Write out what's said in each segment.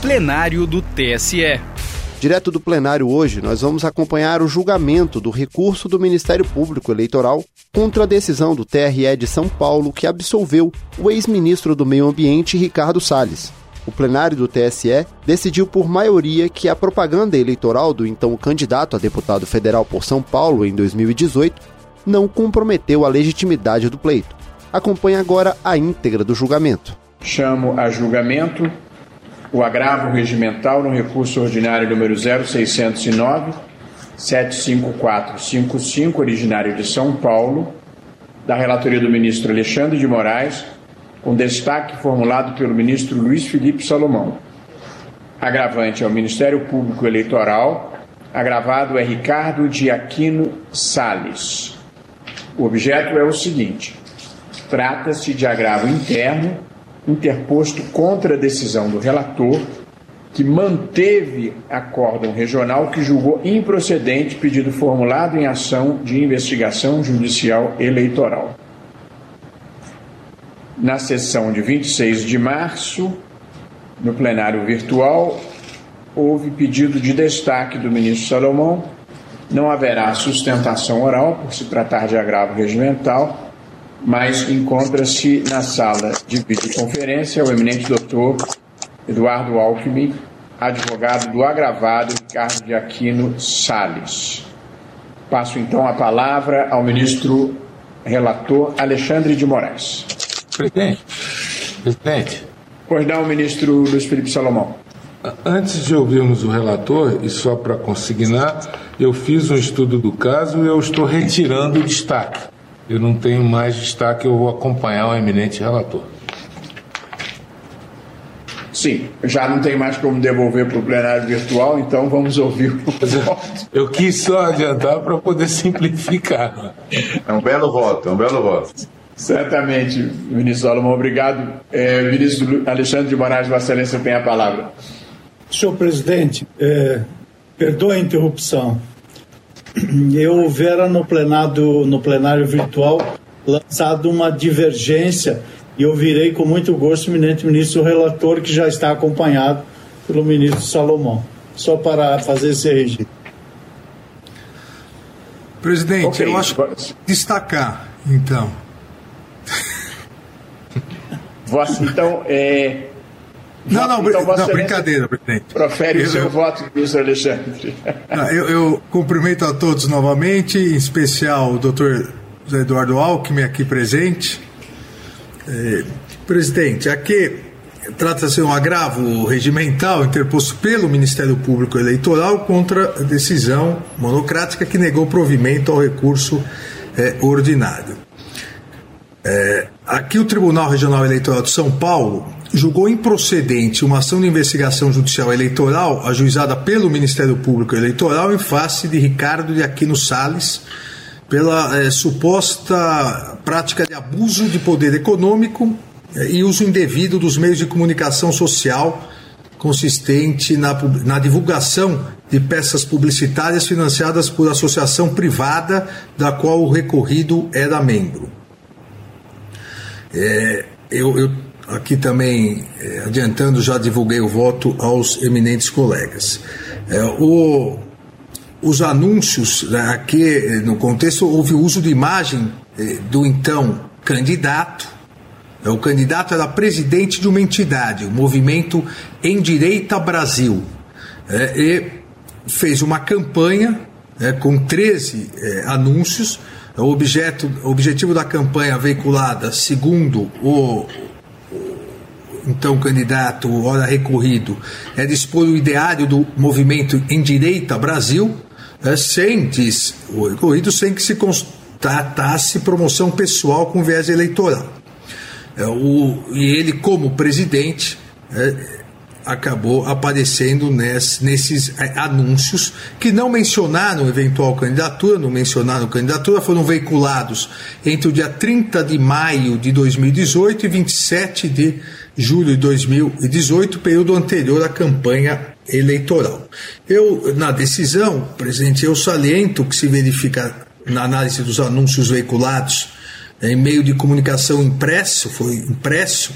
plenário do TSE. Direto do plenário hoje, nós vamos acompanhar o julgamento do recurso do Ministério Público Eleitoral contra a decisão do TRE de São Paulo que absolveu o ex-ministro do Meio Ambiente Ricardo Salles. O plenário do TSE decidiu por maioria que a propaganda eleitoral do então candidato a deputado federal por São Paulo em 2018 não comprometeu a legitimidade do pleito. Acompanhe agora a íntegra do julgamento. Chamo a julgamento o agravo regimental no recurso ordinário número 0609 75455, originário de São Paulo, da relatoria do ministro Alexandre de Moraes, com destaque formulado pelo ministro Luiz Felipe Salomão. Agravante ao Ministério Público Eleitoral, agravado é Ricardo de Aquino Sales. O objeto é o seguinte: trata-se de agravo interno interposto contra a decisão do relator, que manteve acórdão regional que julgou improcedente pedido formulado em ação de investigação judicial eleitoral. Na sessão de 26 de março, no plenário virtual, houve pedido de destaque do ministro Salomão. Não haverá sustentação oral, por se tratar de agravo regimental mas encontra-se na sala de videoconferência o eminente doutor Eduardo Alckmin, advogado do agravado Ricardo de Aquino Sales. Passo então a palavra ao ministro relator Alexandre de Moraes. Presidente, presidente. Pois não, ministro Luiz Felipe Salomão. Antes de ouvirmos o relator, e só para consignar, eu fiz um estudo do caso e eu estou retirando o destaque eu não tenho mais destaque, eu vou acompanhar o eminente relator. Sim, já não tem mais como devolver para o plenário virtual, então vamos ouvir o voto. Eu quis só adiantar para poder simplificar. É um belo voto, é um belo voto. Certamente, ministro Salomão, obrigado. É, ministro Alexandre de Moraes, Vossa Excelência tem a palavra. Senhor presidente, é, perdoa a interrupção eu houvera no plenário, no plenário virtual lançado uma divergência e eu virei com muito gosto o eminente ministro relator, que já está acompanhado pelo ministro Salomão. Só para fazer esse registro. Presidente, okay. eu acho que destacar, então. Vossa, então, é, não, não, então não brincadeira, presidente. Profere eu, o seu eu, voto, ministro Alexandre. Não, eu, eu, cumprimento a todos novamente, em especial o doutor Eduardo Alckmin, aqui presente. É, presidente, aqui trata-se de um agravo regimental interposto pelo Ministério Público Eleitoral contra a decisão monocrática que negou provimento ao recurso é, ordinário. É, aqui o Tribunal Regional Eleitoral de São Paulo julgou improcedente uma ação de investigação judicial eleitoral ajuizada pelo Ministério Público Eleitoral em face de Ricardo de Aquino Sales pela é, suposta prática de abuso de poder econômico é, e uso indevido dos meios de comunicação social consistente na, na divulgação de peças publicitárias financiadas por associação privada da qual o recorrido era membro. É, eu, eu aqui também, eh, adiantando, já divulguei o voto aos eminentes colegas. É, o, os anúncios, né, aqui eh, no contexto, houve uso de imagem do então candidato. O candidato era presidente de uma entidade, o Movimento Em Direita Brasil, e fez uma campanha com 13 anúncios. O, objeto, o objetivo da campanha veiculada, segundo o, então candidato, ora recorrido, é dispor o ideário do movimento em direita Brasil, é, sem, diz o recorrido, sem que se constatasse promoção pessoal com viés eleitoral. É, o, e ele, como presidente, é, acabou aparecendo ness, nesses é, anúncios que não mencionaram eventual candidatura, não mencionaram candidatura, foram veiculados entre o dia 30 de maio de 2018 e 27 de julho de 2018, período anterior à campanha eleitoral. Eu, na decisão, presidente, eu saliento que se verifica na análise dos anúncios veiculados em meio de comunicação impresso, foi impresso,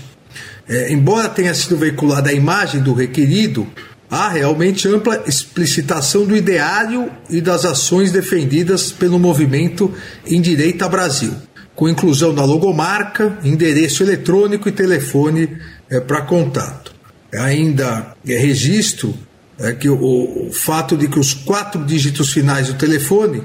é, embora tenha sido veiculada a imagem do requerido, há realmente ampla explicitação do ideário e das ações defendidas pelo movimento em Direita Brasil, com inclusão da logomarca, endereço eletrônico e telefone é, para contato. Ainda é registro é, que o, o fato de que os quatro dígitos finais do telefone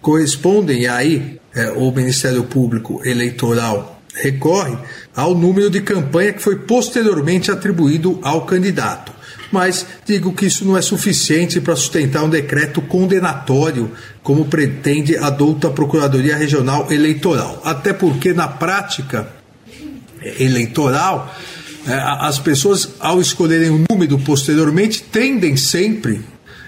correspondem aí é, o Ministério Público Eleitoral recorre ao número de campanha que foi posteriormente atribuído ao candidato. Mas digo que isso não é suficiente para sustentar um decreto condenatório, como pretende a douta Procuradoria Regional Eleitoral. Até porque, na prática eleitoral, é, as pessoas, ao escolherem um número posteriormente, tendem sempre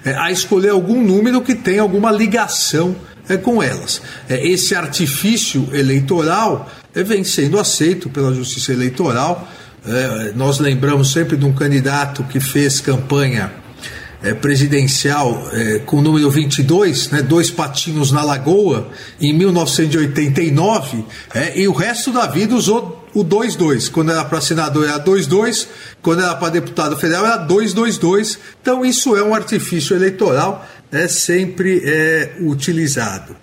é, a escolher algum número que tenha alguma ligação é, com elas. Esse artifício eleitoral vem sendo aceito pela Justiça Eleitoral. É, nós lembramos sempre de um candidato que fez campanha é, presidencial é, com o número 22, né, dois patinhos na lagoa, em 1989, é, e o resto da vida usou o 22. Quando era para senador era 22, quando era para deputado federal era 222. Então isso é um artifício eleitoral é sempre é, utilizado.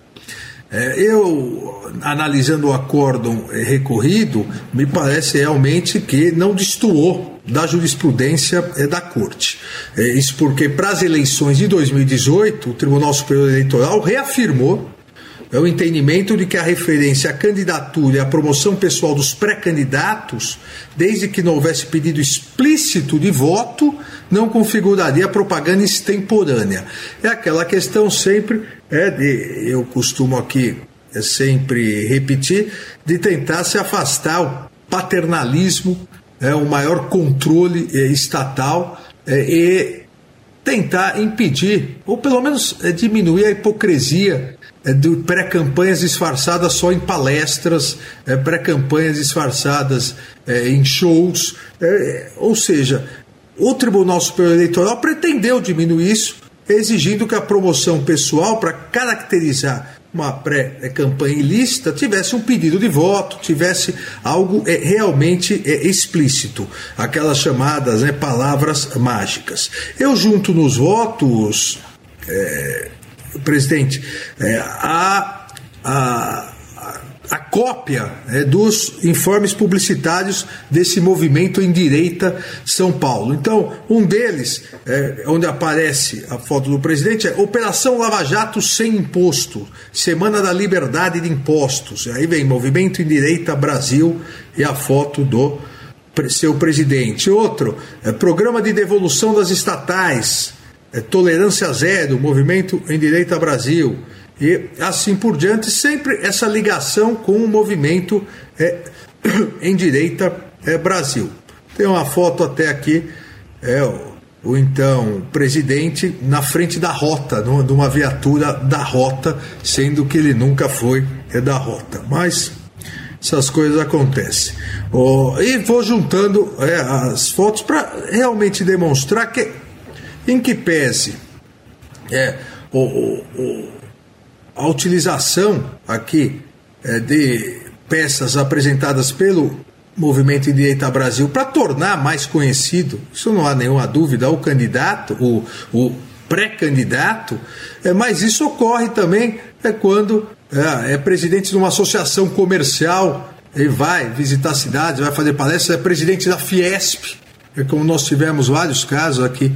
É, eu, analisando o acórdão é, recorrido, me parece realmente que não destoou da jurisprudência é, da Corte. Isso porque, para as eleições de 2018, o Tribunal Superior Eleitoral reafirmou é o entendimento de que a referência à candidatura e à promoção pessoal dos pré-candidatos, desde que não houvesse pedido explícito de voto, não configuraria propaganda extemporânea. É aquela questão sempre, é de, eu costumo aqui é sempre repetir, de tentar se afastar o paternalismo, é, o maior controle é, estatal é, e tentar impedir, ou pelo menos é, diminuir a hipocrisia de pré-campanhas disfarçadas só em palestras, pré-campanhas disfarçadas em shows. Ou seja, o Tribunal Superior Eleitoral pretendeu diminuir isso, exigindo que a promoção pessoal, para caracterizar uma pré-campanha ilícita, tivesse um pedido de voto, tivesse algo é, realmente é, explícito, aquelas chamadas né, palavras mágicas. Eu junto nos votos. É, presidente, a, a, a cópia é, dos informes publicitários desse movimento em direita São Paulo. Então, um deles, é, onde aparece a foto do presidente, é Operação Lava Jato sem imposto, Semana da Liberdade de Impostos. Aí vem Movimento em Direita Brasil e a foto do seu presidente. Outro, é Programa de Devolução das Estatais é, Tolerância Zero, Movimento em Direita Brasil, e assim por diante, sempre essa ligação com o movimento é, em Direita é, Brasil. Tem uma foto até aqui, é, o, o então presidente na frente da rota, numa, de uma viatura da rota, sendo que ele nunca foi é, da rota. Mas essas coisas acontecem. Oh, e vou juntando é, as fotos para realmente demonstrar que em que pese é, o, o, a utilização aqui é, de peças apresentadas pelo Movimento em Direita Brasil para tornar mais conhecido, isso não há nenhuma dúvida, o candidato, o, o pré-candidato, é, mas isso ocorre também é quando é, é presidente de uma associação comercial e vai visitar cidades, vai fazer palestras, é presidente da Fiesp, é como nós tivemos vários casos aqui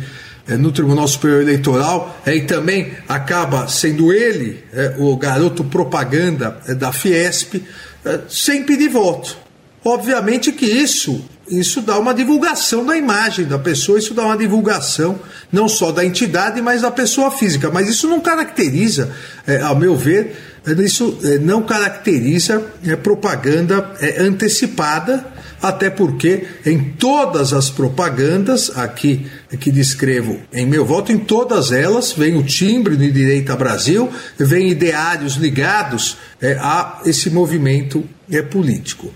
no Tribunal Superior Eleitoral é, e também acaba sendo ele é, o garoto propaganda é, da Fiesp é, sem pedir voto. Obviamente que isso isso dá uma divulgação da imagem da pessoa, isso dá uma divulgação não só da entidade, mas da pessoa física. Mas isso não caracteriza, é, ao meu ver, isso não caracteriza propaganda antecipada até porque em todas as propagandas aqui que descrevo em meu voto, em todas elas vem o timbre do Direita Brasil, vem ideários ligados é, a esse movimento é, político.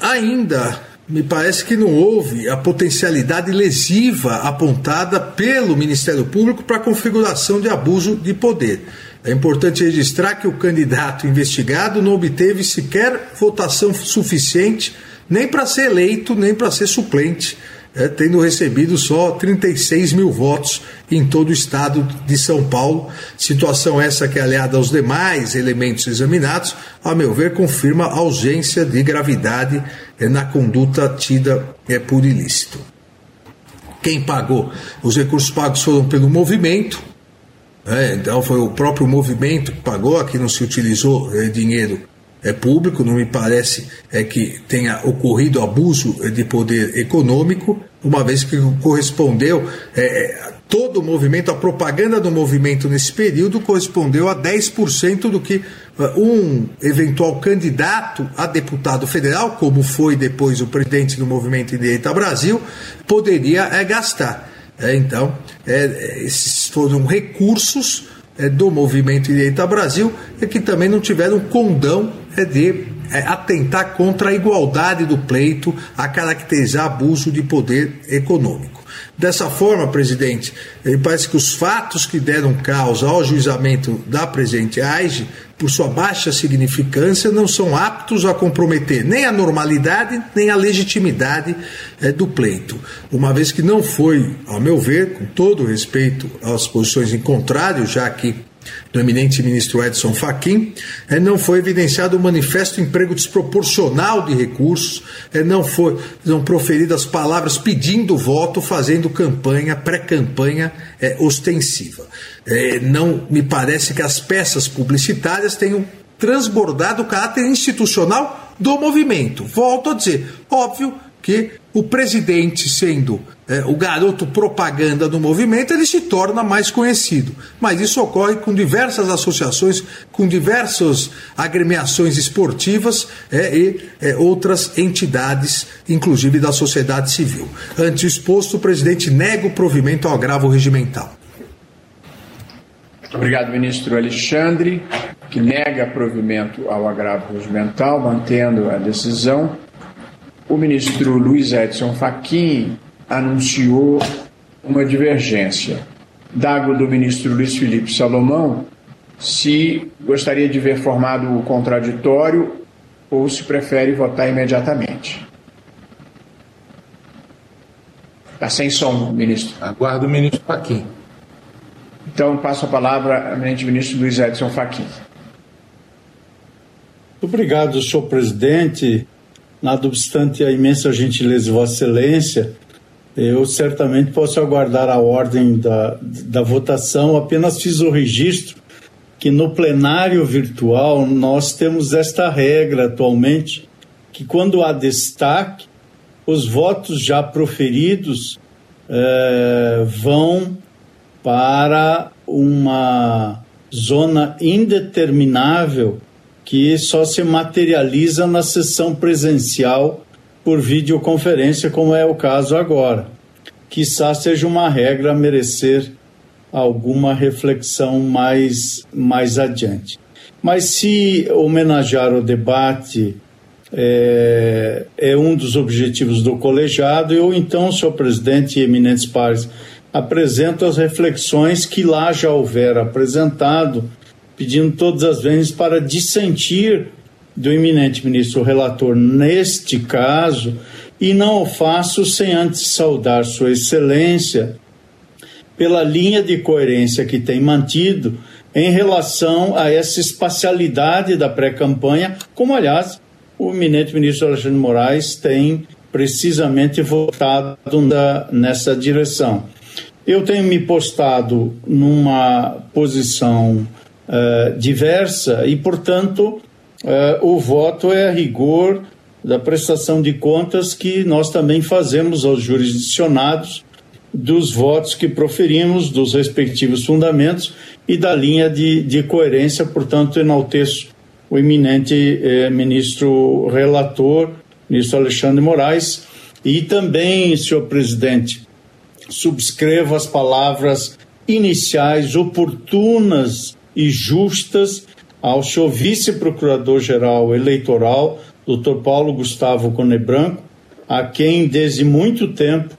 Ainda me parece que não houve a potencialidade lesiva apontada pelo Ministério Público para a configuração de abuso de poder. É importante registrar que o candidato investigado não obteve sequer votação suficiente nem para ser eleito, nem para ser suplente, é, tendo recebido só 36 mil votos em todo o estado de São Paulo. Situação essa que, aliada aos demais elementos examinados, a meu ver, confirma a ausência de gravidade é, na conduta tida é, por ilícito. Quem pagou? Os recursos pagos foram pelo movimento, é, então foi o próprio movimento que pagou, aqui não se utilizou é, dinheiro é público, não me parece é que tenha ocorrido abuso de poder econômico, uma vez que correspondeu é, é todo o movimento, a propaganda do movimento nesse período correspondeu a 10% do que uh, um eventual candidato a deputado federal, como foi depois o presidente do Movimento Direita Brasil, poderia é, gastar. É, então, é, esses foram recursos é, do Movimento Direita Brasil que também não tiveram condão é, de é, atentar contra a igualdade do pleito, a caracterizar abuso de poder econômico. Dessa forma, presidente, me parece que os fatos que deram causa ao juizamento da presidente Aige, por sua baixa significância, não são aptos a comprometer nem a normalidade nem a legitimidade é, do pleito, uma vez que não foi, ao meu ver, com todo respeito às posições em contrário, já que do eminente ministro Edson Fachin, é, não foi evidenciado um manifesto emprego desproporcional de recursos, é, não foram proferidas palavras pedindo voto, fazendo campanha, pré-campanha é, ostensiva. É, não me parece que as peças publicitárias tenham transbordado o caráter institucional do movimento. Volto a dizer, óbvio que o presidente, sendo é, o garoto propaganda do movimento, ele se torna mais conhecido. Mas isso ocorre com diversas associações, com diversas agremiações esportivas é, e é, outras entidades, inclusive da sociedade civil. Ante o exposto, o presidente nega o provimento ao agravo regimental. Obrigado, ministro Alexandre, que nega provimento ao agravo regimental, mantendo a decisão o ministro Luiz Edson Fachin anunciou uma divergência. Dago do ministro Luiz Felipe Salomão se gostaria de ver formado o contraditório ou se prefere votar imediatamente. Está sem som, ministro. Aguardo o ministro Fachin. Então, passo a palavra ao ministro Luiz Edson Fachin. Obrigado, senhor presidente. Nada obstante a imensa gentileza de Vossa Excelência, eu certamente posso aguardar a ordem da, da votação. Apenas fiz o registro que no plenário virtual nós temos esta regra atualmente, que quando há destaque, os votos já proferidos eh, vão para uma zona indeterminável que só se materializa na sessão presencial por videoconferência, como é o caso agora. Quizá seja uma regra a merecer alguma reflexão mais, mais adiante. Mas se homenagear o debate é, é, um dos objetivos do colegiado, eu então, senhor presidente e eminentes pares, apresento as reflexões que lá já houver apresentado pedindo todas as vezes para dissentir do eminente ministro relator neste caso, e não o faço sem antes saudar Sua Excelência pela linha de coerência que tem mantido em relação a essa espacialidade da pré-campanha, como, aliás, o eminente ministro Alexandre Moraes tem precisamente votado nessa direção. Eu tenho me postado numa posição uh, diversa e, portanto, uh, o voto é a rigor da prestação de contas que nós também fazemos aos jurisdicionados dos votos que proferimos, dos respectivos fundamentos e da linha de, de coerência, portanto, enalteço o eminente eh, ministro relator, ministro Alexandre Moraes, e também, senhor presidente, subscrevo as palavras iniciais oportunas e justas ao seu vice-procurador-geral eleitoral, Dr. Paulo Gustavo Conebranco, a quem desde muito tempo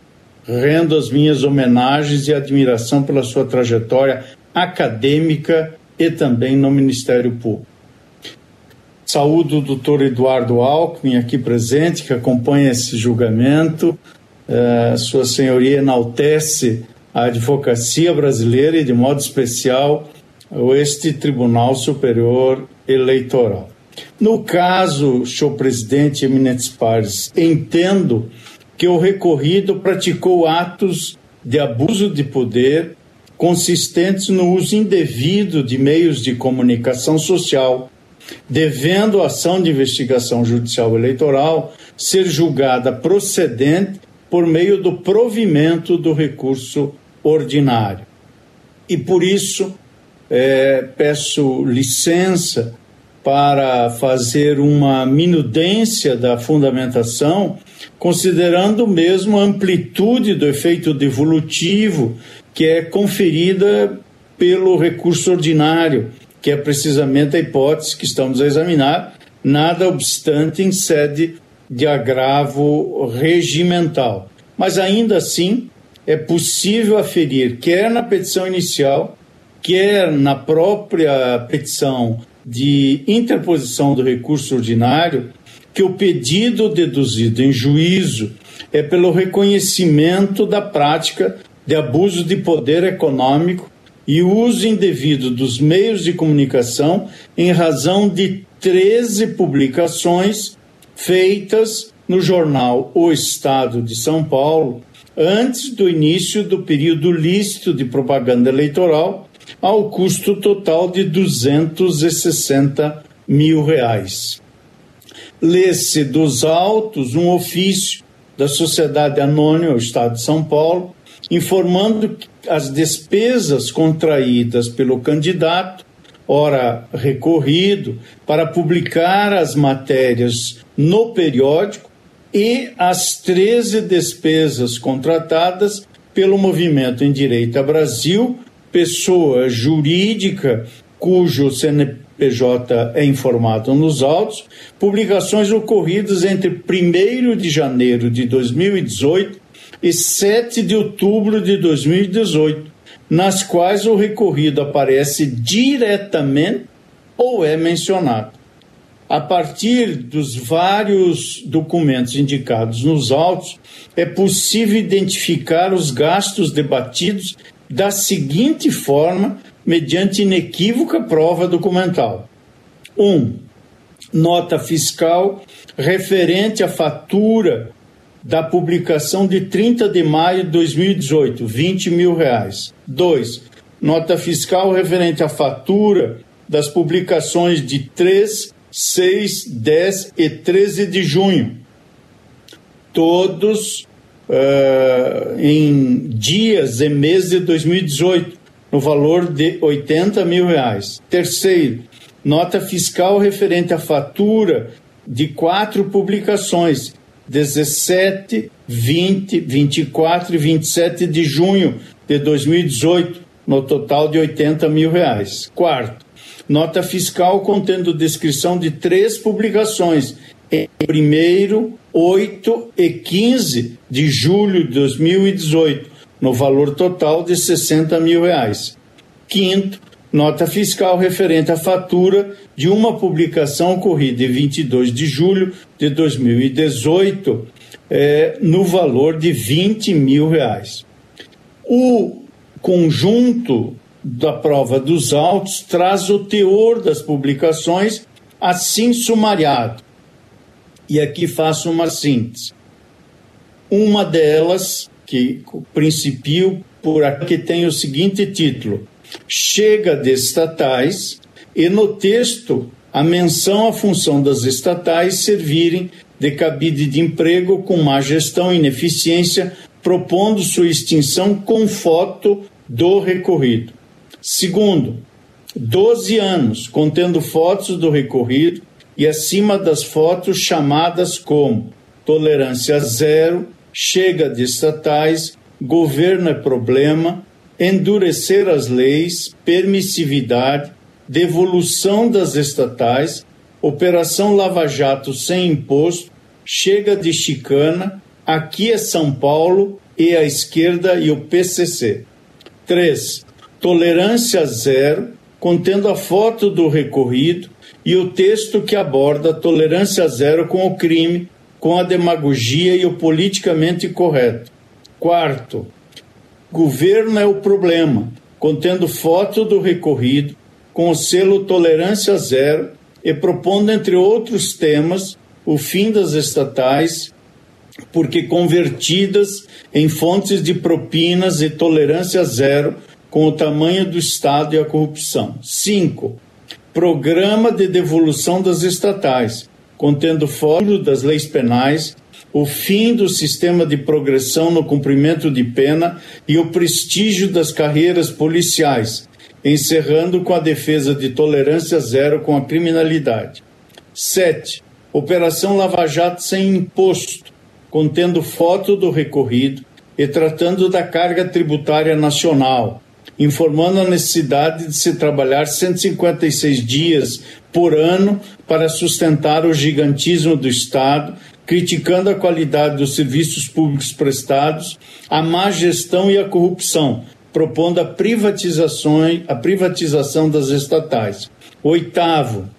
rendo as minhas homenagens e admiração pela sua trajetória acadêmica e também no Ministério Público. Saúdo o doutor Eduardo Alckmin, aqui presente, que acompanha esse julgamento. Uh, Sua Senhoria enaltece a advocacia brasileira e, de modo especial, este Tribunal Superior Eleitoral. No caso, senhor presidente eminentes pares, entendo que o recorrido praticou atos de abuso de poder consistentes no uso indevido de meios de comunicação social, devendo a ação de investigação judicial eleitoral ser julgada procedente por meio do provimento do recurso ordinário. E por isso é, peço licença para fazer uma minudência da fundamentação, considerando mesmo a amplitude do efeito devolutivo que é conferida pelo recurso ordinário, que é precisamente a hipótese que estamos a examinar, nada obstante em sede de agravo regimental. Mas ainda assim, é possível aferir, quer na petição inicial, quer na própria petição de interposição do recurso ordinário, que o pedido deduzido em juízo é pelo reconhecimento da prática de abuso de poder econômico e uso indevido dos meios de comunicação em razão de 13 publicações feitas no jornal O Estado de São Paulo antes do início do período lícito de propaganda eleitoral, ao custo total de 260 mil reais. Lê-se dos autos um ofício da Sociedade Anônima, o Estado de São Paulo, informando as despesas contraídas pelo candidato, ora recorrido, para publicar as matérias no periódico e as 13 despesas contratadas pelo Movimento em Direita Brasil, pessoa jurídica cujo CNPJ é informado nos autos, publicações ocorridas entre 1 de janeiro de 2018 e 7 de outubro de 2018, nas quais o recorrido aparece diretamente ou é mencionado. A partir dos vários documentos indicados nos autos, é possível identificar os gastos debatidos da seguinte forma, mediante inequívoca prova documental: 1. Um, nota fiscal referente à fatura da publicação de 30 de maio de 2018, 20 mil reais. 2. Nota fiscal referente à fatura das publicações de 3, 6, 10 e 13 de junho. Todos uh, em dias e meses de 2018, no valor de 80 mil reais. Terceiro, nota fiscal referente à fatura de quatro publicações, 17, 20, 24 e 27 de junho de 2018, no total de 80 mil reais. Quarto, nota fiscal contendo descrição de três publicações em 1 8 e 15 de julho de 2018, no valor total de 60 mil reais. Quinto, nota fiscal referente à fatura de uma publicação ocorrida em 22 de julho de 2018, é, no valor de 20 mil reais. O conjunto da prova dos autos traz o teor das publicações assim sumariado. E aqui faço uma síntese. Uma delas, que principio por aqui tem o seguinte título: Chega de estatais, e no texto a menção à função das estatais servirem de cabide de emprego com má gestão e ineficiência, propondo sua extinção com foto do recorrido. Segundo, 12 anos, contendo fotos do recorrido e acima das fotos chamadas como tolerância zero, chega de estatais, governo é problema, endurecer as leis, permissividade, devolução das estatais, operação Lava Jato sem imposto, chega de chicana, aqui é São Paulo e a esquerda e o PCC. 3 tolerância zero, contendo a foto do recorrido e o texto que aborda tolerância zero com o crime, com a demagogia e o politicamente correto. Quarto, governo é o problema, contendo foto do recorrido, com o selo tolerância zero e propondo, entre outros temas, o fim das estatais, porque convertidas em fontes de propinas e tolerância zero com o tamanho do Estado e a corrupção. 5. Programa de devolução das estatais, contendo fórum das leis penais, o fim do sistema de progressão no cumprimento de pena e o prestígio das carreiras policiais, encerrando com a defesa de tolerância zero com a criminalidade. 7. Operação Lava Jato sem imposto, contendo foto do recorrido e tratando da carga tributária nacional, informando a necessidade de se trabalhar 156 dias por ano para sustentar o gigantismo do Estado, criticando a qualidade dos serviços públicos prestados, a má gestão e a corrupção, propondo a privatização, a privatização das estatais. Oitavo,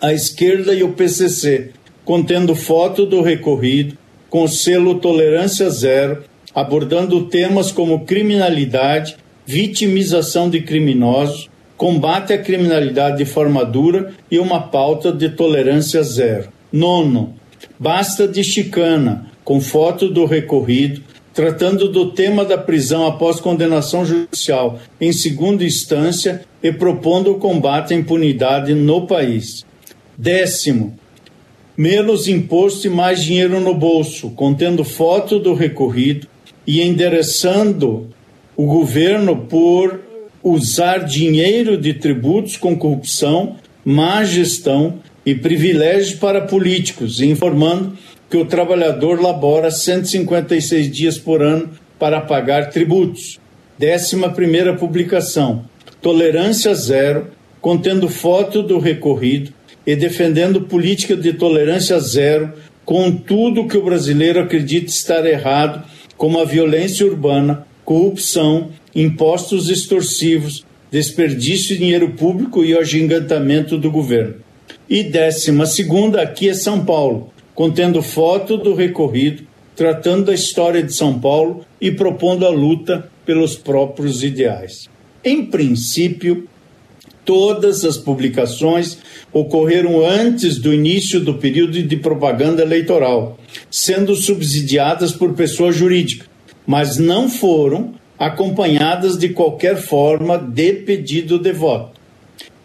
a esquerda e o PCC, contendo foto do recorrido, com selo Tolerância Zero, abordando temas como criminalidade, vitimização de criminosos, combate à criminalidade de forma dura e uma pauta de tolerância zero. Nono, basta de chicana, com foto do recorrido, tratando do tema da prisão após condenação judicial em segunda instância e propondo o combate à impunidade no país. Décimo, menos imposto e mais dinheiro no bolso, contendo foto do recorrido e endereçando o governo por usar dinheiro de tributos com corrupção, má gestão e privilégios para políticos, informando que o trabalhador labora 156 dias por ano para pagar tributos. Décima primeira publicação. Tolerância zero, contendo foto do recorrido e defendendo política de tolerância zero com tudo que o brasileiro acredita estar errado, como a violência urbana, corrupção, impostos extorsivos, desperdício de dinheiro público e o agigantamento do governo. E décima segunda, aqui é São Paulo, contendo foto do recorrido, tratando da história de São Paulo e propondo a luta pelos próprios ideais. Em princípio, todas as publicações ocorreram antes do início do período de propaganda eleitoral, sendo subsidiadas por pessoa jurídica, mas não foram acompanhadas de qualquer forma de pedido de voto.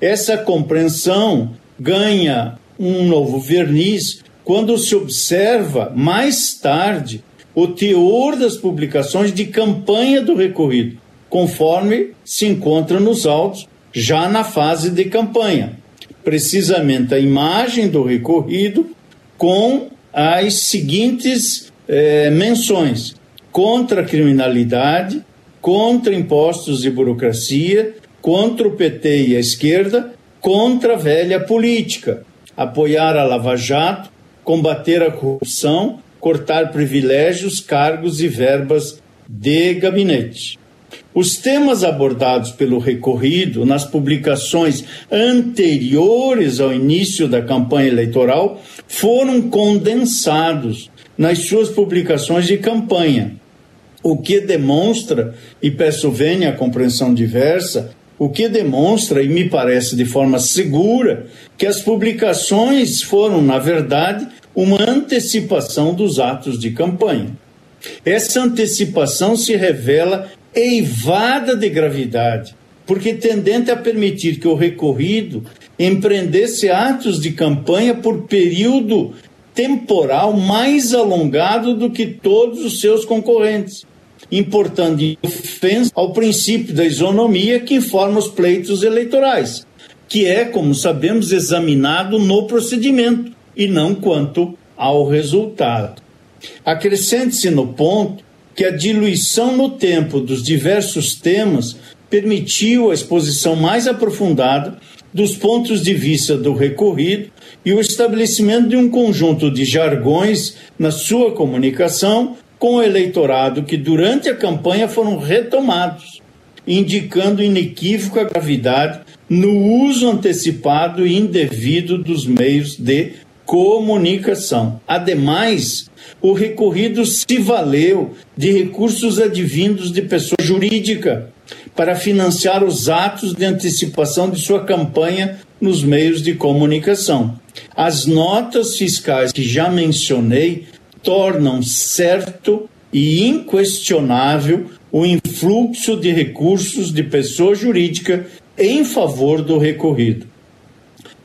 Essa compreensão ganha um novo verniz quando se observa mais tarde o teor das publicações de campanha do recorrido, conforme se encontra nos autos já na fase de campanha. Precisamente a imagem do recorrido com as seguintes eh, menções: contra a criminalidade, contra impostos e burocracia, contra o PT e a esquerda, contra a velha política, apoiar a Lava Jato, combater a corrupção, cortar privilégios, cargos e verbas de gabinete. Os temas abordados pelo recorrido nas publicações anteriores ao início da campanha eleitoral foram condensados nas suas publicações de campanha, o que demonstra, e peço venha a compreensão diversa, o que demonstra, e me parece de forma segura, que as publicações foram, na verdade, uma antecipação dos atos de campanha. Essa antecipação se revela eivada de gravidade, porque tendente a permitir que o recorrido empreendesse atos de campanha por período temporal mais alongado do que todos os seus concorrentes importando ofensa ao princípio da isonomia que informa os pleitos eleitorais, que é, como sabemos, examinado no procedimento e não quanto ao resultado. Acrescente-se no ponto que a diluição no tempo dos diversos temas permitiu a exposição mais aprofundada dos pontos de vista do recorrido e o estabelecimento de um conjunto de jargões na sua comunicação com o eleitorado que durante a campanha foram retomados. indicando inequívoca gravidade no uso antecipado e indevido dos meios de comunicação. Ademais, o recorrido se valeu de recursos advindos de pessoa jurídica para financiar os atos de antecipação de sua campanha nos meios de comunicação. As notas fiscais que já mencionei tornam certo e inquestionável o influxo de recursos de pessoa jurídica em favor do recorrido.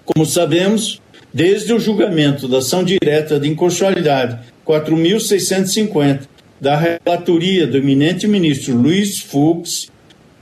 Como sabemos, desde o julgamento da ação direta de inconstitucionalidade 4.650 da relatoria do eminente ministro Luiz Fux,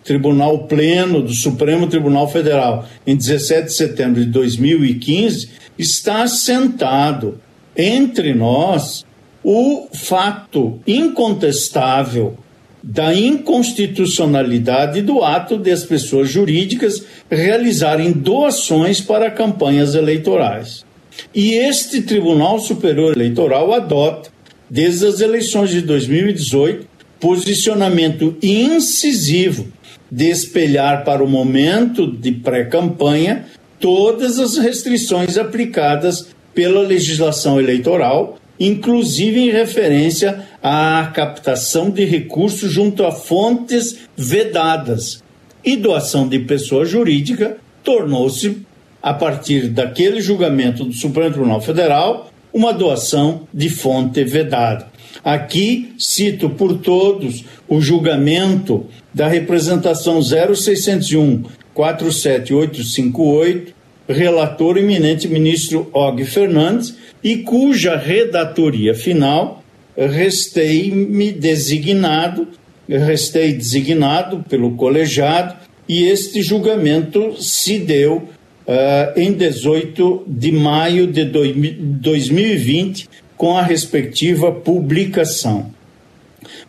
Tribunal Pleno do Supremo Tribunal Federal, em 17 de setembro de 2015, está assentado entre nós o fato incontestável da inconstitucionalidade do ato das pessoas jurídicas realizarem doações para campanhas eleitorais. E este Tribunal Superior Eleitoral adota, desde as eleições de 2018, posicionamento incisivo de espelhar para o momento de pré-campanha todas as restrições aplicadas pela legislação eleitoral inclusive em referência à captação de recursos junto a fontes vedadas. E doação de pessoa jurídica tornou-se, a partir daquele julgamento do Supremo Tribunal Federal, uma doação de fonte vedada. Aqui cito por todos o julgamento da representação 0601 47858, relator eminente ministro Og Fernandes, e cuja redatoria final restei-me designado, restei designado pelo colegiado e este julgamento se deu uh, em 18 de maio de 2020 com a respectiva publicação.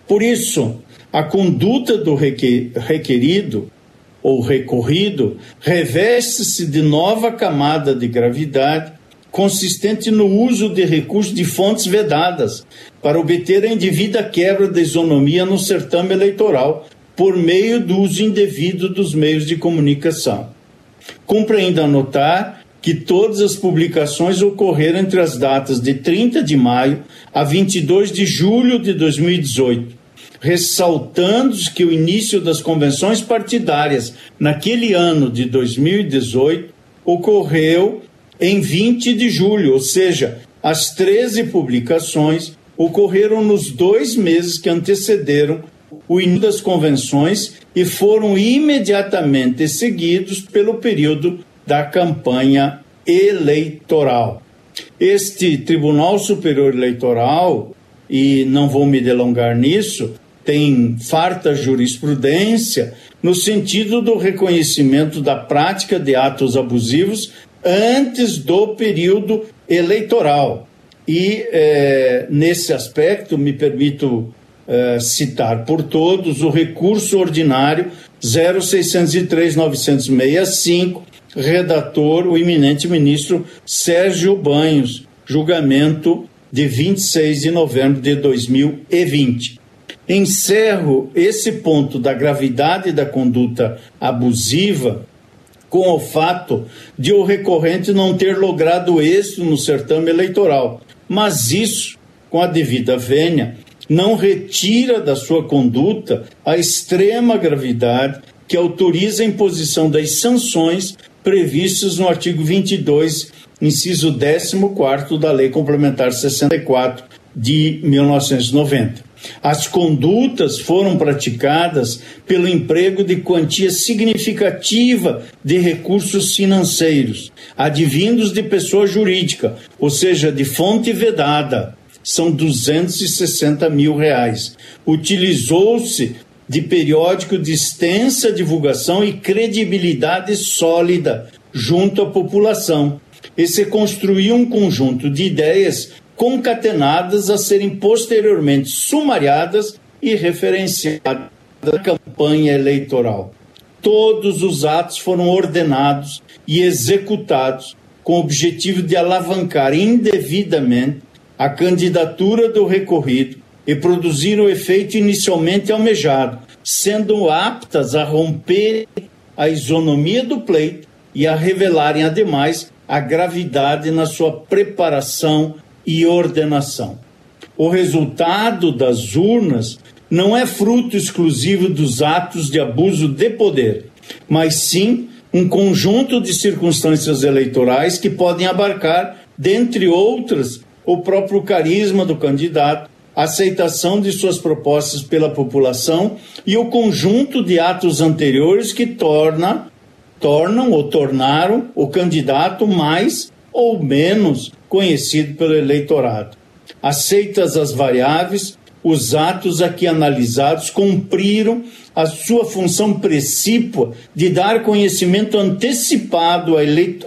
Por isso, a conduta do requerido ou recorrido reveste-se de nova camada de gravidade consistente no uso de recursos de fontes vedadas para obter a indevida quebra da isonomia no certame eleitoral por meio do uso indevido dos meios de comunicação. Cumpre ainda notar que todas as publicações ocorreram entre as datas de 30 de maio a 22 de julho de 2018, ressaltando que o início das convenções partidárias naquele ano de 2018 ocorreu em 20 de julho, ou seja, as 13 publicações ocorreram nos dois meses que antecederam o início das convenções e foram imediatamente seguidos pelo período da campanha eleitoral. Este Tribunal Superior Eleitoral, e não vou me delongar nisso, tem farta jurisprudência no sentido do reconhecimento da prática de atos abusivos antes do período eleitoral. E é, nesse aspecto, me permito é, citar por todos o recurso ordinário 0603-965, redator o eminente ministro Sérgio Banhos, julgamento de 26 de novembro de 2020. Encerro esse ponto da gravidade da conduta abusiva com o fato de o recorrente não ter logrado êxito no certame eleitoral. Mas isso, com a devida vênia, não retira da sua conduta a extrema gravidade que autoriza a imposição das sanções previstas no artigo 22, inciso 14 da Lei Complementar 64 de 1990. As condutas foram praticadas pelo emprego de quantia significativa de recursos financeiros, advindos de pessoa jurídica, ou seja, de fonte vedada. São 260 mil reais. Utilizou-se de periódico de extensa divulgação e credibilidade sólida junto à população. E se construiu um conjunto de ideias concatenadas a serem posteriormente sumariadas e referenciadas na campanha eleitoral. Todos os atos foram ordenados e executados com o objetivo de alavancar indevidamente a candidatura do recorrido e produzir o efeito inicialmente almejado, sendo aptas a romper a isonomia do pleito e a revelarem, ademais, a gravidade na sua preparação e ordenação. O resultado das urnas não é fruto exclusivo dos atos de abuso de poder, mas sim um conjunto de circunstâncias eleitorais que podem abarcar, dentre outras, o próprio carisma do candidato, a aceitação de suas propostas pela população e o conjunto de atos anteriores que torna, tornam ou tornaram o candidato mais ou menos conhecido pelo eleitorado. Aceitas as variáveis, os atos aqui analisados cumpriram a sua função precípua de dar conhecimento antecipado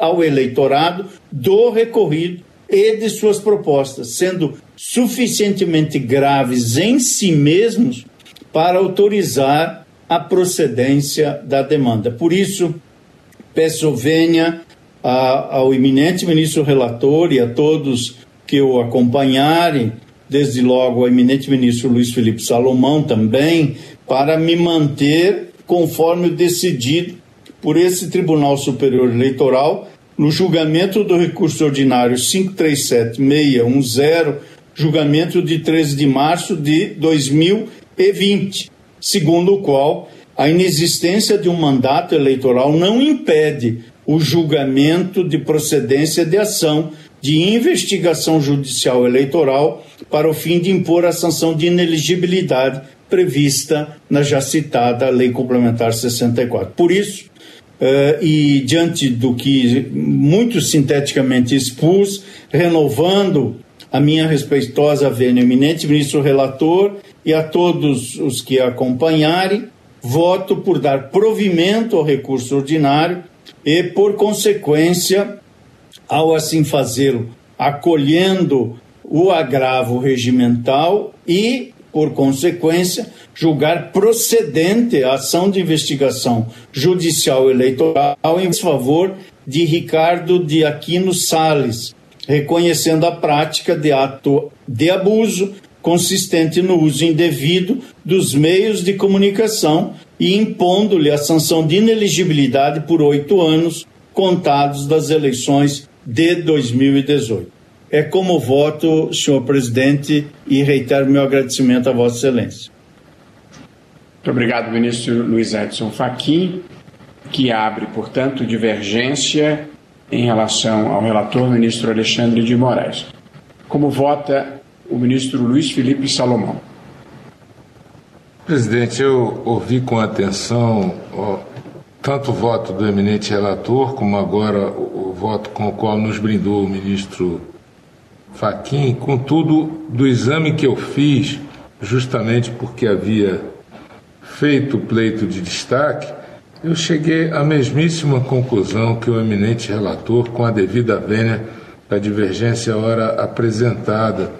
ao eleitorado do recorrido e de suas propostas, sendo suficientemente graves em si mesmos para autorizar a procedência da demanda. Por isso, peço venha ao eminente ministro relator e a todos que o acompanharem, desde logo ao eminente ministro Luiz Felipe Salomão também, para me manter conforme o decidido por esse Tribunal Superior Eleitoral no julgamento do recurso ordinário 537610, julgamento de 13 de março de 2020, segundo o qual a inexistência de um mandato eleitoral não impede o julgamento de procedência de ação de investigação judicial eleitoral para o fim de impor a sanção de ineligibilidade prevista na já citada Lei Complementar 64. Por isso, Uh, e diante do que muito sinteticamente expus, renovando a minha respeitosa vênia eminente ministro relator e a todos os que acompanharem, voto por dar provimento ao recurso ordinário e, por consequência, ao assim fazê-lo, acolhendo o agravo regimental e por consequência, julgar procedente a ação de investigação judicial eleitoral em favor de Ricardo de Aquino Sales, reconhecendo a prática de ato de abuso consistente no uso indevido dos meios de comunicação e impondo-lhe a sanção de ineligibilidade por oito anos contados das eleições de 2018. É como voto, senhor presidente, e reitero meu agradecimento a Vossa Excelência. Muito obrigado, ministro Luiz Edson Fachin, que abre, portanto, divergência em relação ao relator ministro Alexandre de Moraes. Como vota o ministro Luiz Felipe Salomão? Presidente, eu ouvi com atenção ó, tanto o voto do eminente relator, como agora o, o voto com o qual nos brindou o ministro Faquin, contudo, do exame que eu fiz, justamente porque havia feito o pleito de destaque, eu cheguei à mesmíssima conclusão que o eminente relator, com a devida vênia da divergência hora apresentada.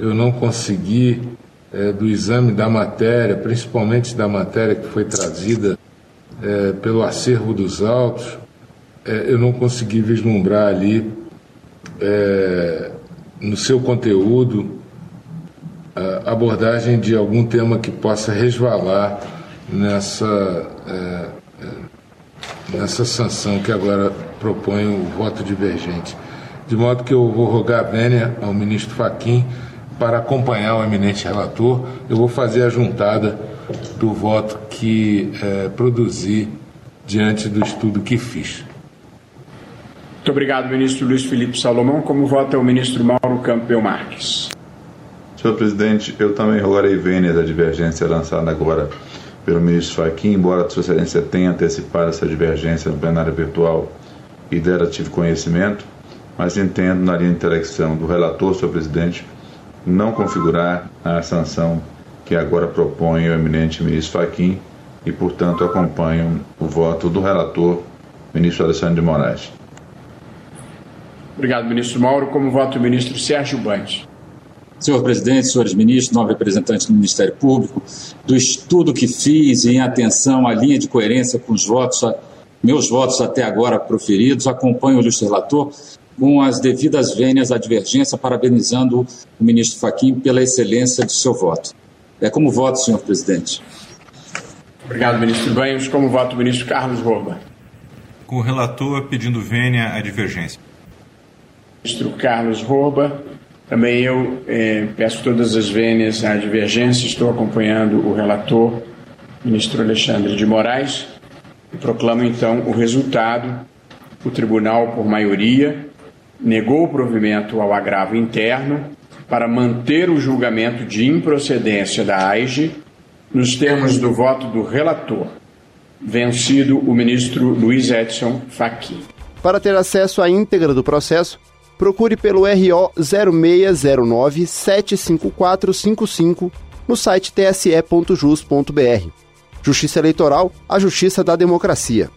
Eu não consegui, é, do exame da matéria, principalmente da matéria que foi trazida é, pelo acervo dos autos, é, eu não consegui vislumbrar ali no seu conteúdo a abordagem de algum tema que possa resvalar nessa, é, é, nessa sanção que agora propõe o voto divergente. De modo que eu vou rogar a vênia ao ministro Faquim para acompanhar o eminente relator. Eu vou fazer a juntada do voto que é, produzi diante do estudo que fiz. Muito obrigado, ministro Luiz Felipe Salomão. Como vota o ministro Mauro Campbell Marques? Senhor presidente, eu também rogarei vênia da divergência lançada agora pelo ministro Fachin, embora a Sua Excelência tenha antecipado essa divergência no plenário virtual e dela tive conhecimento, mas entendo na linha de intelecção do relator, senhor presidente, não configurar a sanção que agora propõe o eminente ministro Fachin e, portanto, acompanho o voto do relator, ministro Alexandre de Moraes. Obrigado, ministro Mauro. Como vota o ministro Sérgio Bandes? Senhor presidente, senhores ministros, nove representantes do Ministério Público, do estudo que fiz em atenção à linha de coerência com os votos, meus votos até agora proferidos, acompanho o ilustre relator com as devidas vênias à divergência, parabenizando o ministro Faquim pela excelência de seu voto. É como voto, senhor presidente. Obrigado, ministro Banhos. Como voto o ministro Carlos Rouba. Com o relator pedindo vênia à divergência. Ministro Carlos Rouba. Também eu eh, peço todas as vênias à divergência. Estou acompanhando o relator, ministro Alexandre de Moraes, e proclamo então o resultado. O tribunal, por maioria, negou o provimento ao agravo interno para manter o julgamento de improcedência da AIGE nos termos do voto do relator, vencido o ministro Luiz Edson Fachin. Para ter acesso à íntegra do processo, procure pelo RO 0609 75455 no site tse.jus.br. Justiça Eleitoral, a justiça da democracia.